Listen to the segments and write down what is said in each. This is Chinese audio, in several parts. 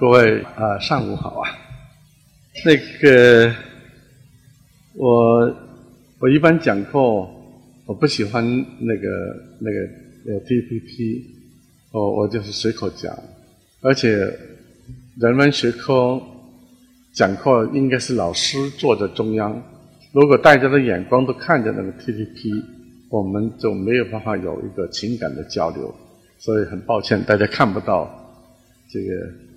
各位啊，上午好啊。那个，我我一般讲课，我不喜欢那个那个呃 PPT，我我就是随口讲，而且人文学科讲课应该是老师坐在中央，如果大家的眼光都看着那个 PPT，我们就没有办法有一个情感的交流，所以很抱歉大家看不到这个。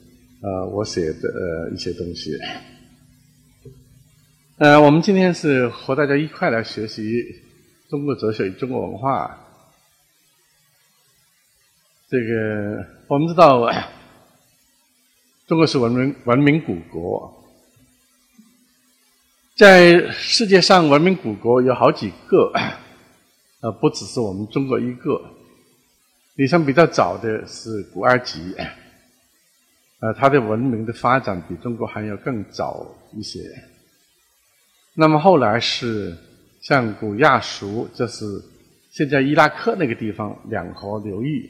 呃，我写的呃一些东西。呃，我们今天是和大家一块来学习中国哲学与中国文化。这个我们知道，中国是文明文明古国，在世界上文明古国有好几个，呃，不只是我们中国一个。历史上比较早的是古埃及。呃，它的文明的发展比中国还要更早一些。那么后来是像古亚述，这是现在伊拉克那个地方两河流域。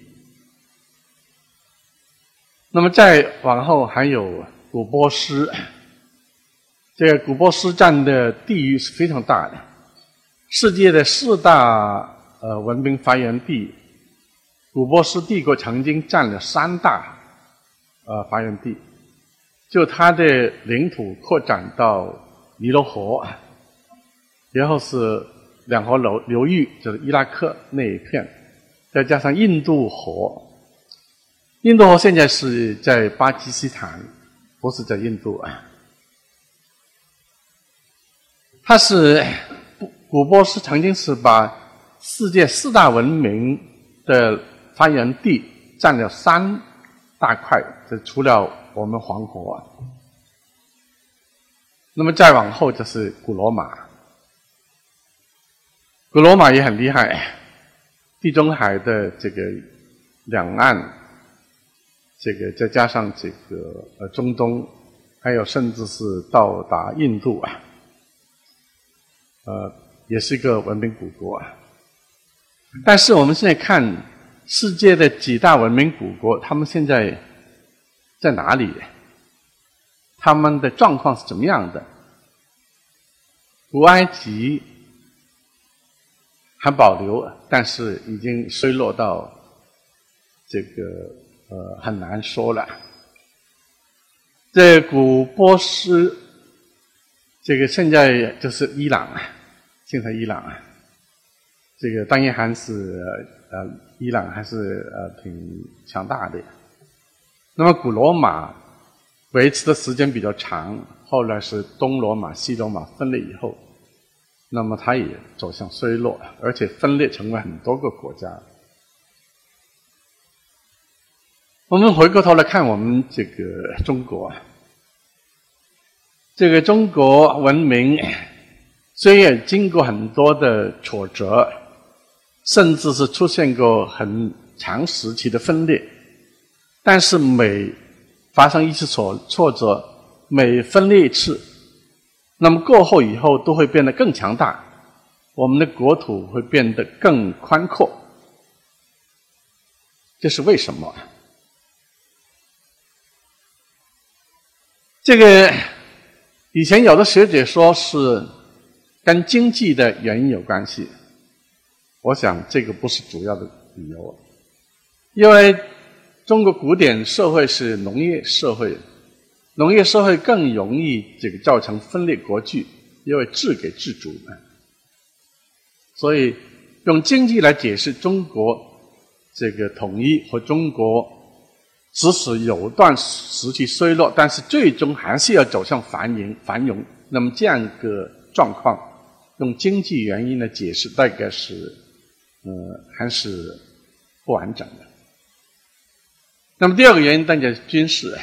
那么再往后还有古波斯，这个古波斯占的地域是非常大的，世界的四大呃文明发源地，古波斯帝国曾经占了三大。呃，发源地，就它的领土扩展到尼罗河，然后是两河流流域，就是伊拉克那一片，再加上印度河，印度河现在是在巴基斯坦，不是在印度啊。它是古波斯曾经是把世界四大文明的发源地占了三。大块，这除了我们黄河啊，那么再往后就是古罗马，古罗马也很厉害，地中海的这个两岸，这个再加上这个呃中东，还有甚至是到达印度啊，呃，也是一个文明古国啊。但是我们现在看。世界的几大文明古国，他们现在在哪里？他们的状况是怎么样的？古埃及还保留，但是已经衰落到这个呃很难说了。这古波斯，这个现在就是伊朗啊，现在伊朗啊，这个当然还是。呃，伊朗还是呃挺强大的。那么古罗马维持的时间比较长，后来是东罗马、西罗马分裂以后，那么它也走向衰落，而且分裂成为很多个国家。我们回过头来看我们这个中国，这个中国文明虽然经过很多的挫折。甚至是出现过很长时期的分裂，但是每发生一次挫挫折，每分裂一次，那么过后以后都会变得更强大，我们的国土会变得更宽阔，这是为什么？这个以前有的学者说是跟经济的原因有关系。我想这个不是主要的理由，因为中国古典社会是农业社会，农业社会更容易这个造成分裂国际，因为自给自足嘛。所以用经济来解释中国这个统一和中国即使有段时期衰落，但是最终还是要走向繁荣繁荣。那么这样一个状况，用经济原因来解释，大概是。呃，还是不完整的。那么第二个原因，当然是军事。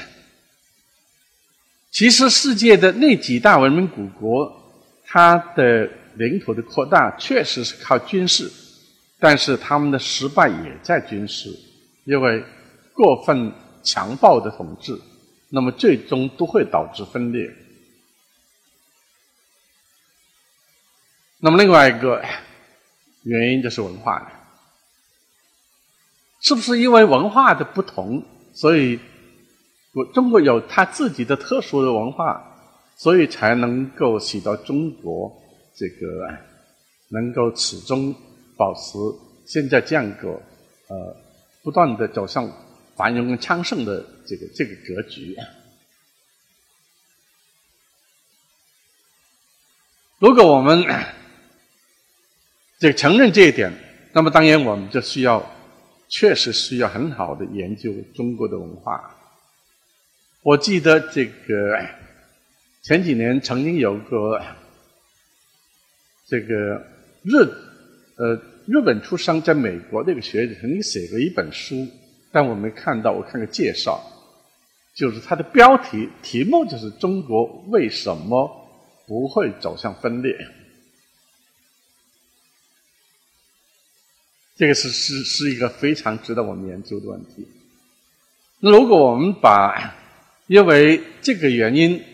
其实世界的那几大文明古国，它的领土的扩大确实是靠军事，但是他们的失败也在军事，因为过分强暴的统治，那么最终都会导致分裂。那么另外一个。原因就是文化，是不是因为文化的不同，所以我中国有它自己的特殊的文化，所以才能够使到中国这个能够始终保持现在这样一个呃不断的走向繁荣跟昌盛的这个这个格局。如果我们这承认这一点，那么当然我们就需要确实需要很好的研究中国的文化。我记得这个前几年曾经有个这个日呃日本出生在美国那个学者曾经写过一本书，但我没看到，我看个介绍，就是它的标题题目就是“中国为什么不会走向分裂”。这个是是是一个非常值得我们研究的问题。那如果我们把因为这个原因，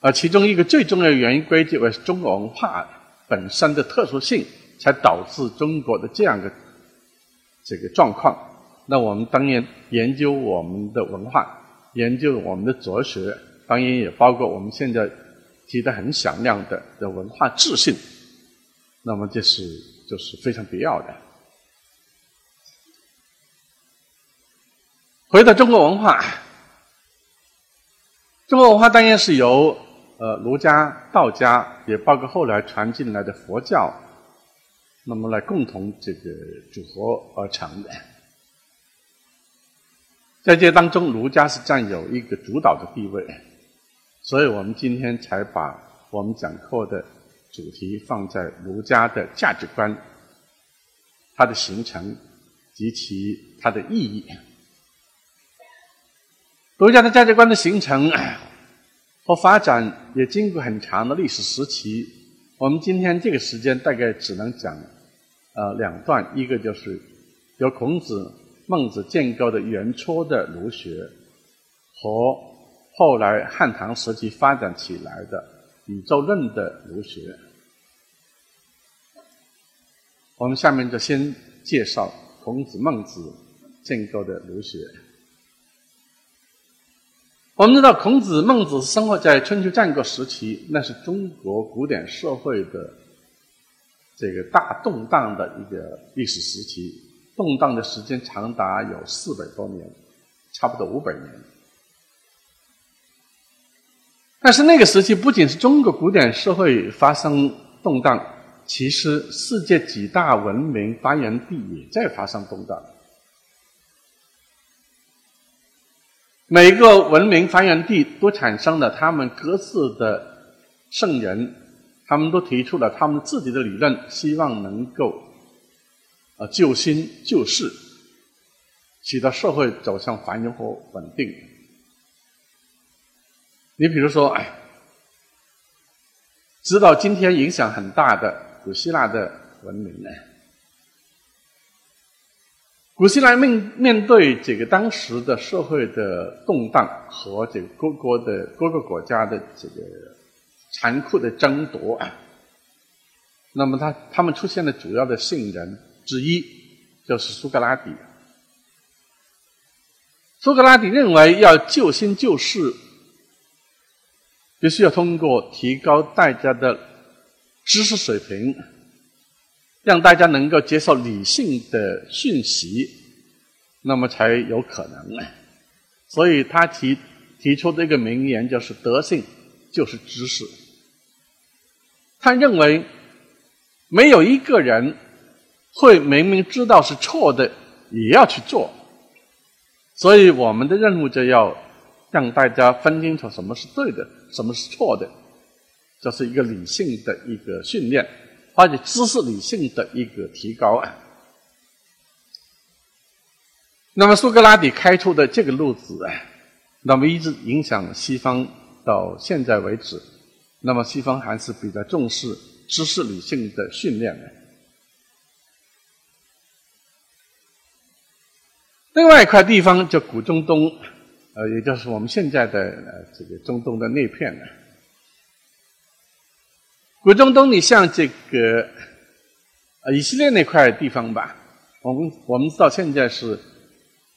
呃，其中一个最重要的原因归结为中国文化本身的特殊性，才导致中国的这样的这个状况。那我们当然研究我们的文化，研究我们的哲学，当然也包括我们现在提的很响亮的的文化自信。那么这是就是非常必要的。回到中国文化。中国文化当然是由呃儒家、道家，也包括后来传进来的佛教，那么来共同这个组合而成的。在这当中，儒家是占有一个主导的地位，所以我们今天才把我们讲课的主题放在儒家的价值观、它的形成及其它的意义。儒家的价值观的形成 和发展也经过很长的历史时期。我们今天这个时间大概只能讲呃两段，一个就是由孔子、孟子建构的元初的儒学，和后来汉唐时期发展起来的宇宙论的儒学。我们下面就先介绍孔子、孟子建构的儒学。我们知道，孔子、孟子生活在春秋战国时期，那是中国古典社会的这个大动荡的一个历史时期，动荡的时间长达有四百多年，差不多五百年。但是那个时期不仅是中国古典社会发生动荡，其实世界几大文明发源地也在发生动荡。每个文明发源地都产生了他们各自的圣人，他们都提出了他们自己的理论，希望能够啊救新救世，使得社会走向繁荣和稳定。你比如说，直到今天影响很大的古希腊的文明呢。古希腊面面对这个当时的社会的动荡和这个各国的各个国家的这个残酷的争夺啊，那么他他们出现的主要的圣人之一就是苏格拉底。苏格拉底认为要救新救世，必须要通过提高大家的知识水平。让大家能够接受理性的讯息，那么才有可能。所以他提提出这个名言就是“德性就是知识”。他认为没有一个人会明明知道是错的也要去做，所以我们的任务就要让大家分清楚什么是对的，什么是错的，这是一个理性的一个训练。或者知识理性的一个提高啊。那么苏格拉底开出的这个路子啊，那么一直影响西方到现在为止。那么西方还是比较重视知识理性的训练的。另外一块地方叫古中东，呃，也就是我们现在的呃这个中东的那片呢。古中东，你像这个呃以色列那块地方吧，我们我们到现在是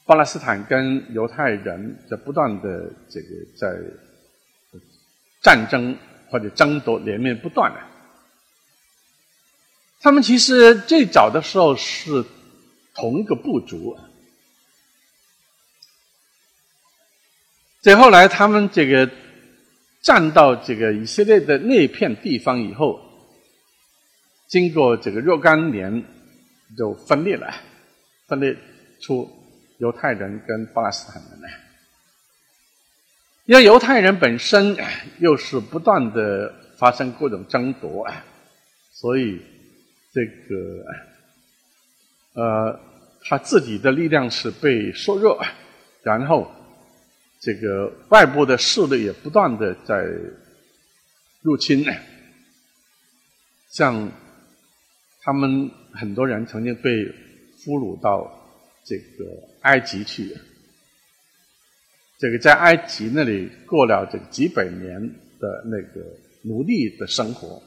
巴勒斯坦跟犹太人在不断的这个在战争或者争夺连绵不断的。他们其实最早的时候是同一个部族，再后来他们这个占到这个以色列的那片地方以后，经过这个若干年就分裂了，分裂出犹太人跟巴勒斯坦人来。因为犹太人本身又是不断的发生各种争夺，所以。这个呃，他自己的力量是被削弱，然后这个外部的势力也不断的在入侵，像他们很多人曾经被俘虏到这个埃及去，这个在埃及那里过了这几百年的那个奴隶的生活。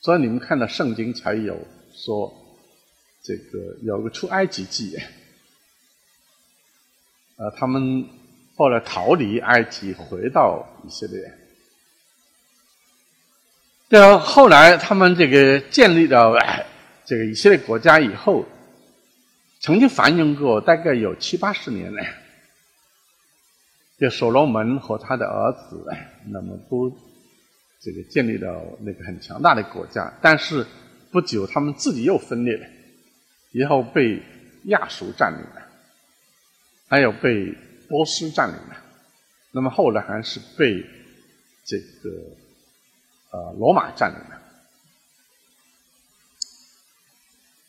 所以你们看到圣经才有说，这个有个出埃及记，呃，他们后来逃离埃及，回到以色列。对后来他们这个建立了这个以色列国家以后，曾经繁荣过大概有七八十年呢。就所罗门和他的儿子，那么都。这个建立了那个很强大的国家，但是不久他们自己又分裂了，然后被亚述占领了，还有被波斯占领了，那么后来还是被这个呃罗马占领了。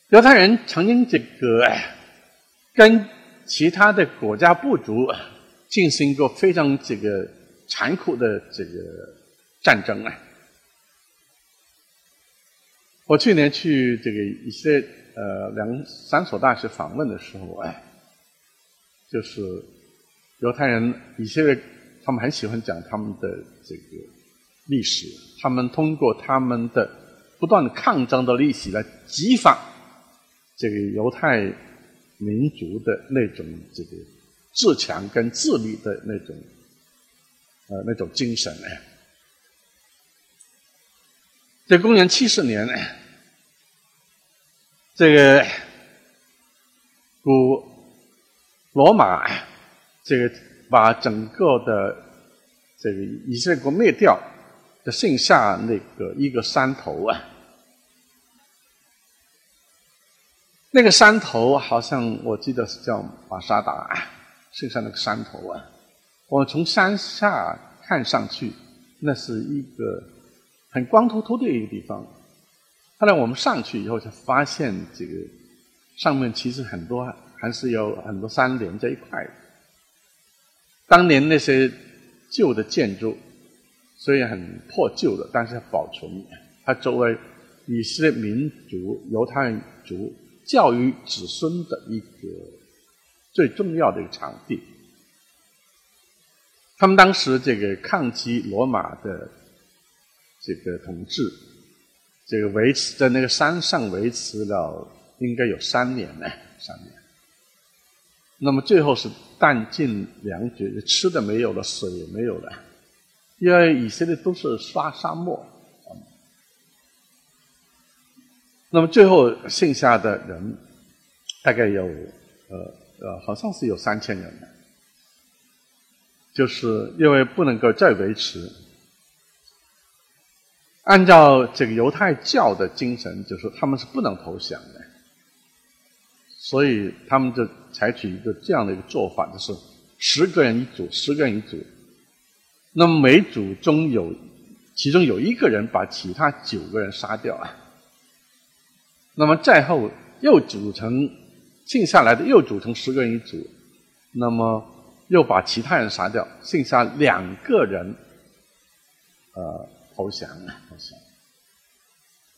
犹太人曾经这个跟其他的国家部族进行过非常这个残酷的这个。战争啊！我去年去这个一些呃两三所大学访问的时候，哎，就是犹太人以色列，他们很喜欢讲他们的这个历史，他们通过他们的不断抗争的历史来激发这个犹太民族的那种这个自强跟自立的那种呃那种精神呢。在公元七十年，这个古罗马这个把整个的这个以色列国灭掉，的剩下那个一个山头啊，那个山头好像我记得是叫马沙达，剩下那个山头啊，我从山下看上去，那是一个。很光秃秃的一个地方，后来我们上去以后才发现，这个上面其实很多还是有很多山连在一块的。当年那些旧的建筑虽然很破旧的，但是保存，它作为以色列民族犹太族教育子孙的一个最重要的一个场地。他们当时这个抗击罗马的。这个统治，这个维持在那个山上维持了应该有三年呢，三年。那么最后是弹尽粮绝，吃的没有了，水也没有了，因为以色列都是沙沙漠。那么最后剩下的人大概有呃呃，好像是有三千人，就是因为不能够再维持。按照这个犹太教的精神，就是他们是不能投降的，所以他们就采取一个这样的一个做法，就是十个人一组，十个人一组，那么每组中有其中有一个人把其他九个人杀掉啊，那么再后又组成剩下来的又组成十个人一组，那么又把其他人杀掉，剩下两个人，呃。投降啊！投降，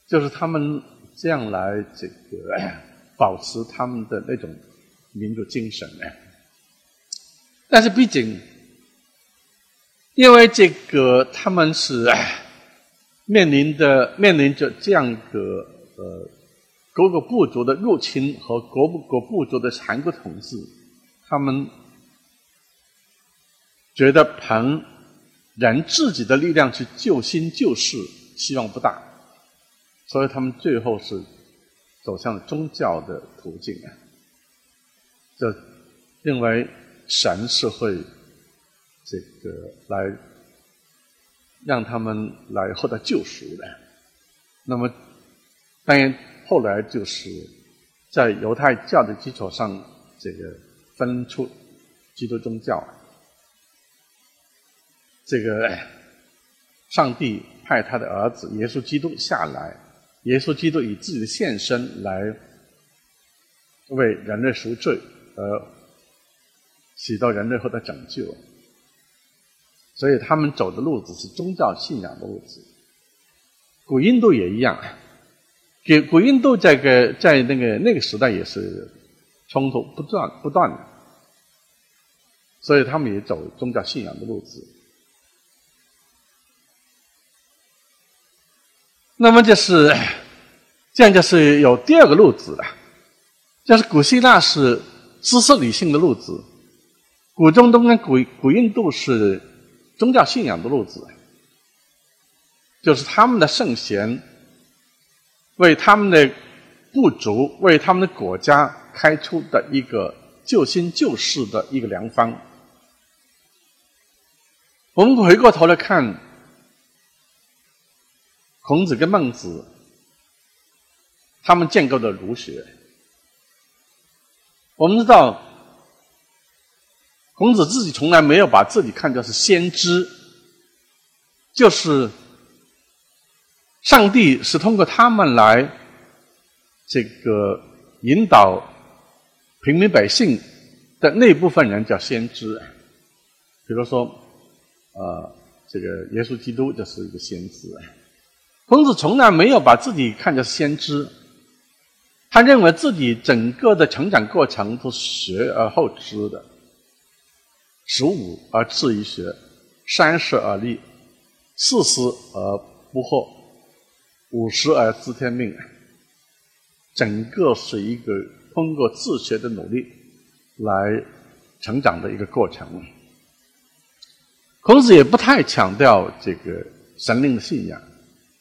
就是他们这样来这个保持他们的那种民族精神呢。但是毕竟，因为这个他们是面临的面临着这样一个呃各个部族的入侵和各各部族的残酷统治，他们觉得凭人自己的力量去救心救世，希望不大，所以他们最后是走向宗教的途径啊，就认为神是会这个来让他们来获得救赎的。那么，当然后来就是在犹太教的基础上，这个分出基督宗教。这个上帝派他的儿子耶稣基督下来，耶稣基督以自己的献身来为人类赎罪，而起到人类后的拯救。所以他们走的路子是宗教信仰的路子。古印度也一样，给古印度这个在那个那个时代也是冲突不断不断的，所以他们也走宗教信仰的路子。那么就是 这样，就是有第二个路子了，就是古希腊是知识理性的路子，古中东跟古古印度是宗教信仰的路子，就是他们的圣贤为他们的部族、为他们的国家开出的一个救心救世的一个良方。我们回过头来看。孔子跟孟子，他们建构的儒学，我们知道，孔子自己从来没有把自己看作是先知，就是上帝是通过他们来这个引导平民百姓的那部分人叫先知，比如说，呃，这个耶稣基督就是一个先知。孔子从来没有把自己看作先知，他认为自己整个的成长过程都是学而后知的，十五而志于学，三十而立，四十而不惑，五十而知天命，整个是一个通过自学的努力来成长的一个过程。孔子也不太强调这个神灵的信仰。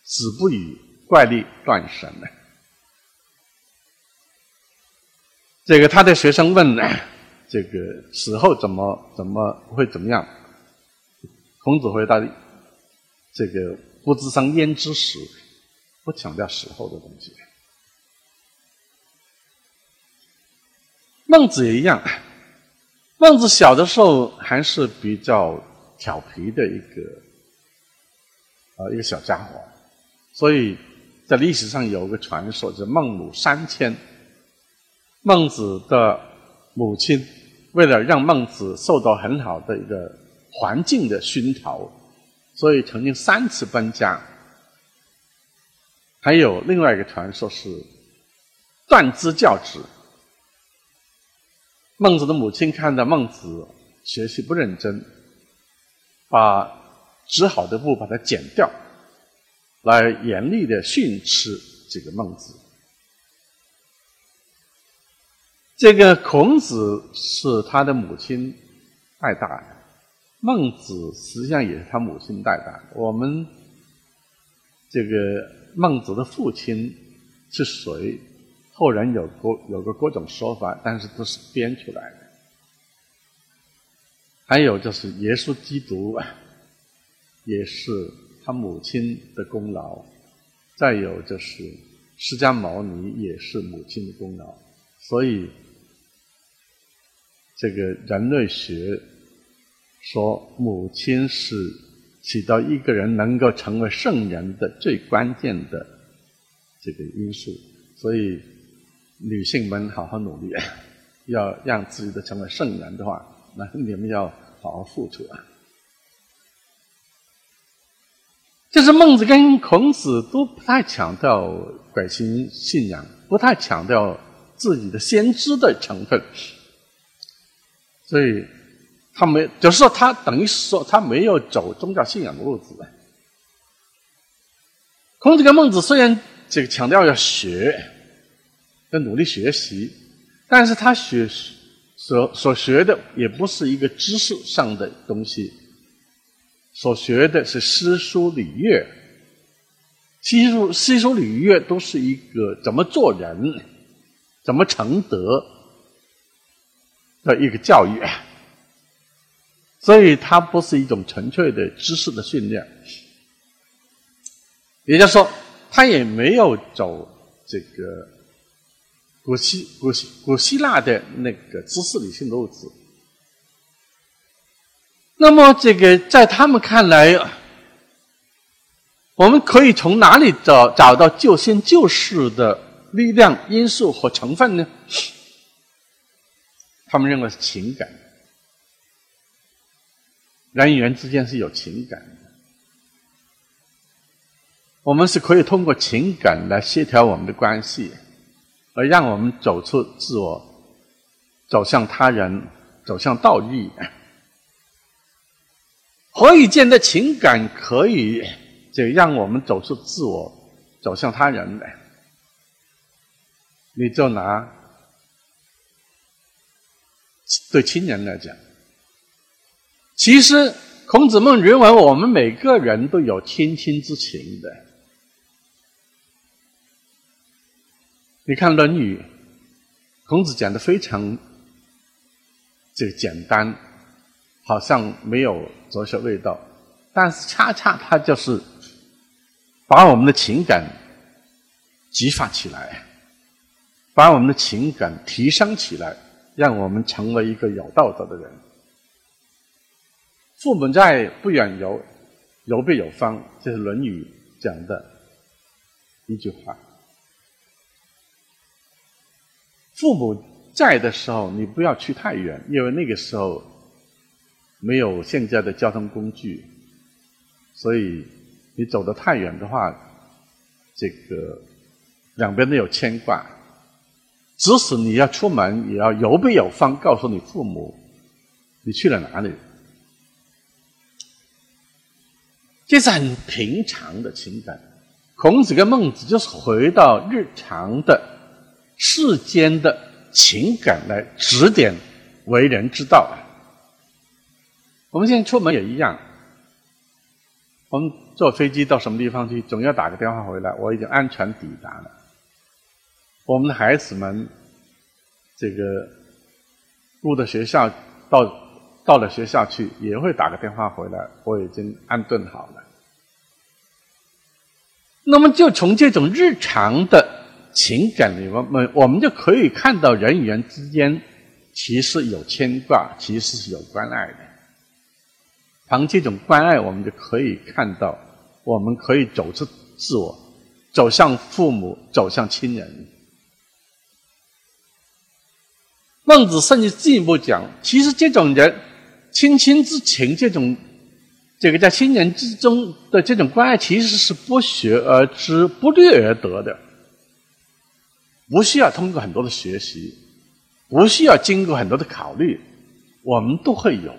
子不语怪力乱神的。这个他的学生问：“这个死后怎么怎么会怎么样？”孔子回答：“这个不知生焉知死？不强调死后的东西。”孟子也一样。孟子小的时候还是比较调皮的一个啊一个小家伙。所以在历史上有个传说，叫孟母三迁。孟子的母亲为了让孟子受到很好的一个环境的熏陶，所以曾经三次搬家。还有另外一个传说是断肢教子。孟子的母亲看到孟子学习不认真，把织好的布把它剪掉。来严厉的训斥这个孟子。这个孔子是他的母亲带大的，孟子实际上也是他母亲带大的。我们这个孟子的父亲是谁？后人有各有个各种说法，但是都是编出来的。还有就是耶稣基督，也是。他母亲的功劳，再有就是释迦牟尼也是母亲的功劳，所以这个人类学说母亲是起到一个人能够成为圣人的最关键的这个因素，所以女性们好好努力，要让自己的成为圣人的话，那你们要好好付出啊。就是孟子跟孔子都不太强调改新信仰，不太强调自己的先知的成分，所以他没，就是说他等于说他没有走宗教信仰的路子。孔子跟孟子虽然这个强调要学，要努力学习，但是他学所所学的也不是一个知识上的东西，所学的是诗书礼乐。诗书诗书礼乐都是一个怎么做人、怎么成德的一个教育，所以它不是一种纯粹的知识的训练。也就是说，他也没有走这个古希古希古希腊的那个知识理性路子。那么，这个在他们看来。我们可以从哪里找找到救先救世的力量因素和成分呢？他们认为是情感，人与人之间是有情感的，我们是可以通过情感来协调我们的关系，而让我们走出自我，走向他人，走向道义。何以见得情感可以？就让我们走出自我，走向他人呢。你就拿对亲人来讲，其实孔子孟认为我们每个人都有亲亲之情的。你看《论语》，孔子讲的非常这个简单，好像没有哲学味道，但是恰恰他就是。把我们的情感激发起来，把我们的情感提升起来，让我们成为一个有道德的人。父母在，不远游，游必有方，这是《论语》讲的一句话。父母在的时候，你不要去太远，因为那个时候没有现在的交通工具，所以。你走得太远的话，这个两边都有牵挂。即使你要出门，也要有备有方，告诉你父母你去了哪里。这是很平常的情感。孔子跟孟子就是回到日常的世间的情感来指点为人之道啊。我们现在出门也一样。我们坐飞机到什么地方去，总要打个电话回来，我已经安全抵达了。我们的孩子们，这个入的学校，到到了学校去，也会打个电话回来，我已经安顿好了。那么，就从这种日常的情感里，我们我们就可以看到人与人之间其实有牵挂，其实是有关爱的。从这种关爱，我们就可以看到，我们可以走出自我，走向父母，走向亲人。孟子甚至进一步讲，其实这种人亲亲之情，这种这个在亲人之中的这种关爱，其实是不学而知，不虑而得的，不需要通过很多的学习，不需要经过很多的考虑，我们都会有。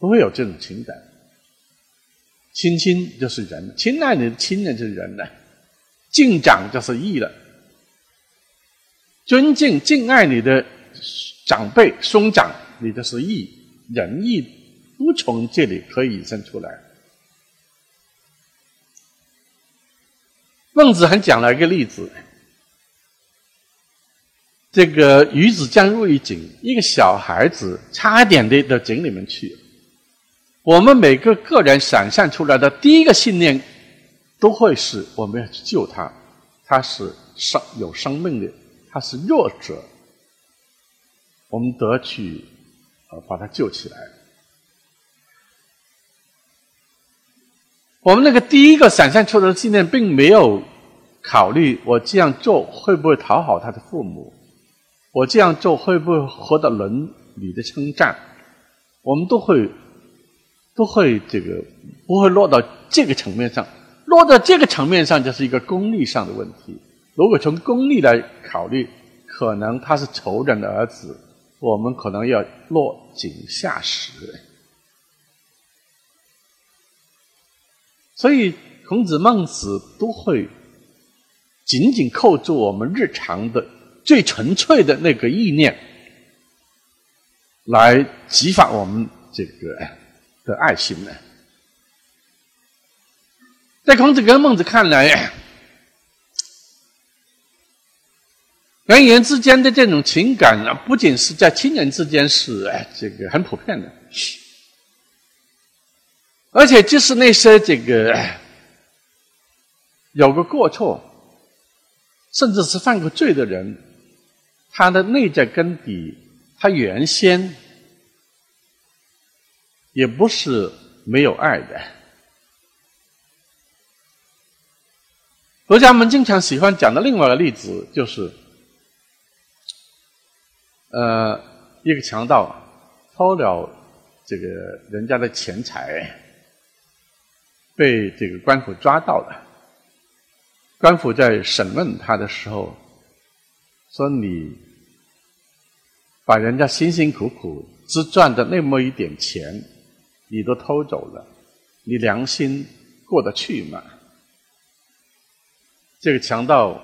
都会有这种情感，亲亲就是人，亲爱你的亲人就是人了，敬长就是义了，尊敬敬爱你的长辈兄长，你的是义仁义，都从这里可以引申出来。孟子还讲了一个例子，这个鱼子将入一井，一个小孩子差点的到井里面去。我们每个个人想象出来的第一个信念，都会是我们要去救他，他是生有生命的，他是弱者，我们得去呃把他救起来。我们那个第一个闪现出来的信念，并没有考虑我这样做会不会讨好他的父母，我这样做会不会获得伦理的称赞，我们都会。都会这个不会落到这个层面上，落到这个层面上就是一个功利上的问题。如果从功利来考虑，可能他是仇人的儿子，我们可能要落井下石。所以孔子、孟子都会紧紧扣住我们日常的最纯粹的那个意念，来激发我们这个的爱心呢。在孔子跟孟子看来，人与人之间的这种情感啊，不仅是在亲人之间是这个很普遍的，而且就是那些这个有个过错，甚至是犯过罪的人，他的内在根底，他原先也不是没有爱的。儒家们经常喜欢讲的另外一个例子，就是，呃，一个强盗偷了这个人家的钱财，被这个官府抓到了。官府在审问他的时候，说：“你把人家辛辛苦苦只赚的那么一点钱，你都偷走了，你良心过得去吗？”这个强盗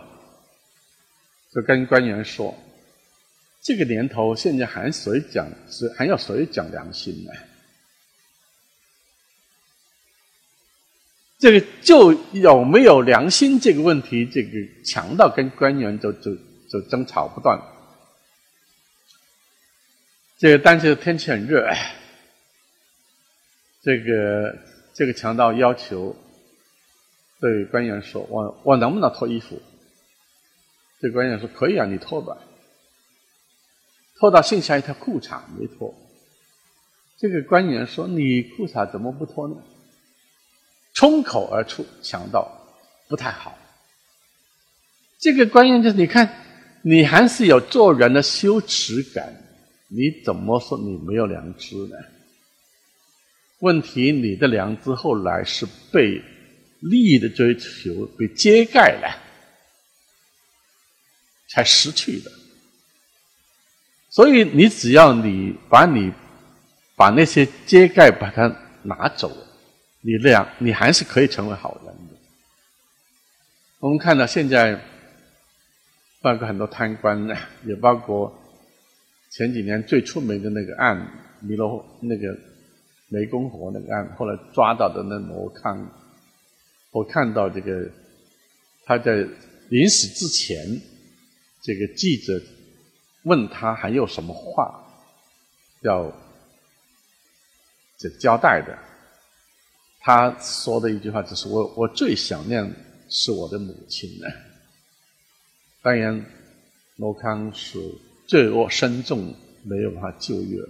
就跟官员说：“这个年头，现在还谁讲是还要谁讲良心呢？这个就有没有良心这个问题，这个强盗跟官员就就就争吵不断。这个当时天气很热，这个这个强盗要求。”对官员说：“我我能不能脱衣服？”这官员说：“可以啊，你脱吧。”脱到剩下一条裤衩没脱。这个官员说：“你裤衩怎么不脱呢？”冲口而出，强盗不太好。这个官员就是你看，你还是有做人的羞耻感，你怎么说你没有良知呢？问题你的良知后来是被。利益的追求被揭盖了，才失去的。所以，你只要你把你把那些揭盖把它拿走，你那样你还是可以成为好人的。我们看到现在，包括很多贪官，也包括前几年最出名的那个案——弥勒那个湄公河那个案，后来抓到的那罗康。我看到这个，他在临死之前，这个记者问他还有什么话要这交代的，他说的一句话就是：“我我最想念是我的母亲呢。”当然，罗康是罪恶深重，没有办法救越，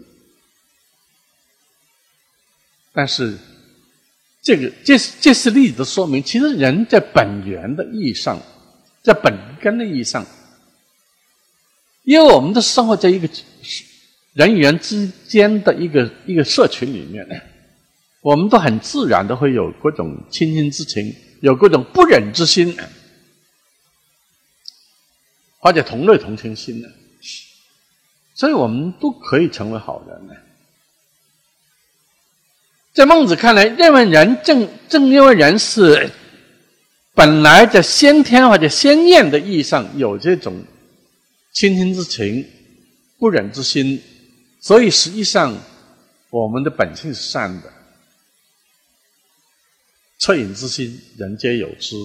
但是。这个，这这是例子说明，其实人在本源的意义上，在本根的意义上，因为我们的生活在一个人与人之间的一个一个社群里面，我们都很自然的会有各种亲亲之情，有各种不忍之心，或者同类同情心的，所以我们都可以成为好人呢。在孟子看来，认为人正正因为人是本来在先天或者先验的意义上有这种亲亲之情、不忍之心，所以实际上我们的本性是善的。恻隐之心，人皆有之；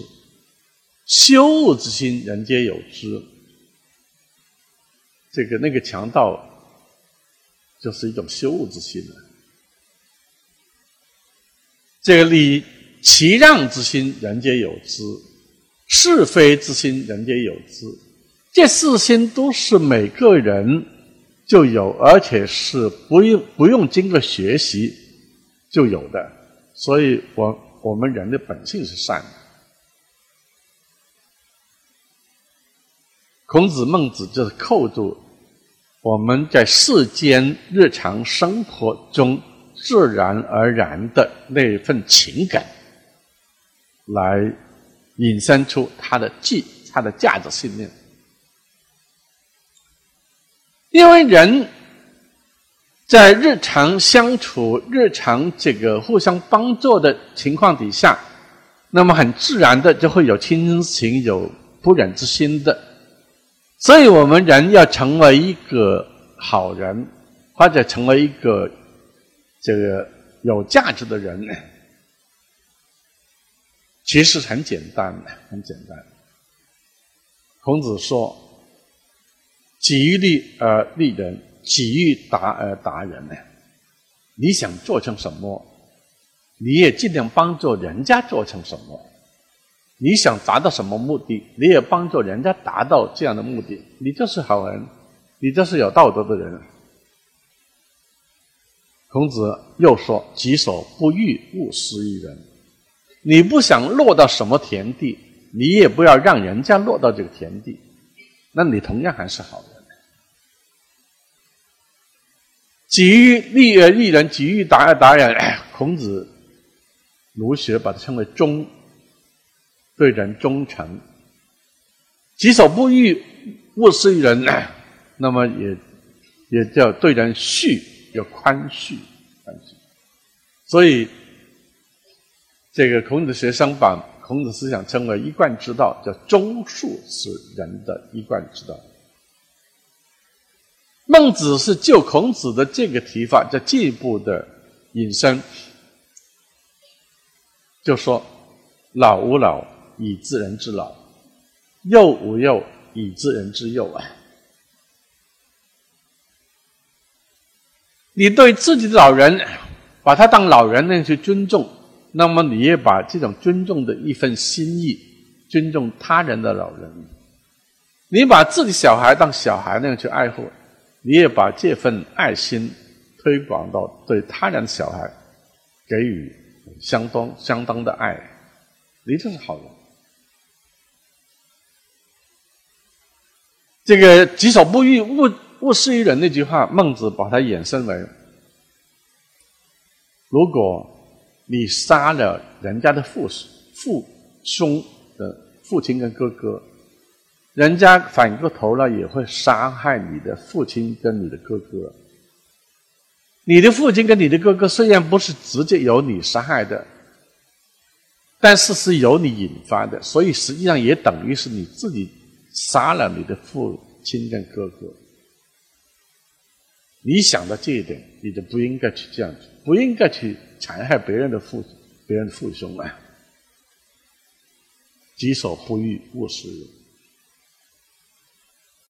羞恶之心，人皆有之。这个那个强盗就是一种羞恶之心了。这个礼其让之心，人皆有之；是非之心，人皆有之。这四心都是每个人就有，而且是不用不用经过学习就有的。所以，我我们人的本性是善的。孔子、孟子就是扣住我们在世间日常生活中。自然而然的那份情感，来引申出他的价，他的价值信念。因为人在日常相处、日常这个互相帮助的情况底下，那么很自然的就会有亲情、有不忍之心的所以我们人要成为一个好人，或者成为一个这个有价值的人，其实很简单的，很简单。孔子说：“己欲立而立人，己欲达而达人。”呢，你想做成什么，你也尽量帮助人家做成什么。你想达到什么目的，你也帮助人家达到这样的目的，你就是好人，你就是有道德的人。孔子又说：“己所不欲，勿施于人。”你不想落到什么田地？你也不要让人家落到这个田地，那你同样还是好人。己欲立而立人，己欲达而达人。孔子儒学把它称为忠，对人忠诚。己所不欲，勿施于人。那么也也叫对人恤，要宽恕，宽恕。所以这个孔子学生把。孔子思想称为一贯之道，叫忠恕是人的一贯之道。孟子是就孔子的这个提法，在进一步的引申，就说：“老吾老以知人之老，幼吾幼以知人之幼。”啊，你对自己的老人，把他当老人那样去尊重。那么你也把这种尊重的一份心意，尊重他人的老人，你把自己小孩当小孩那样去爱护，你也把这份爱心推广到对他人小孩，给予相当相当的爱，你就是好人。这个“己所不欲，勿勿施于人”那句话，孟子把它衍生为：如果。你杀了人家的父父兄的父亲跟哥哥，人家反过头来也会杀害你的父亲跟你的哥哥。你的父亲跟你的哥哥虽然不是直接由你杀害的，但是是由你引发的，所以实际上也等于是你自己杀了你的父亲跟哥哥。你想到这一点，你就不应该去这样子，不应该去。残害别人的父别人的父兄啊，己所不欲，勿施于人。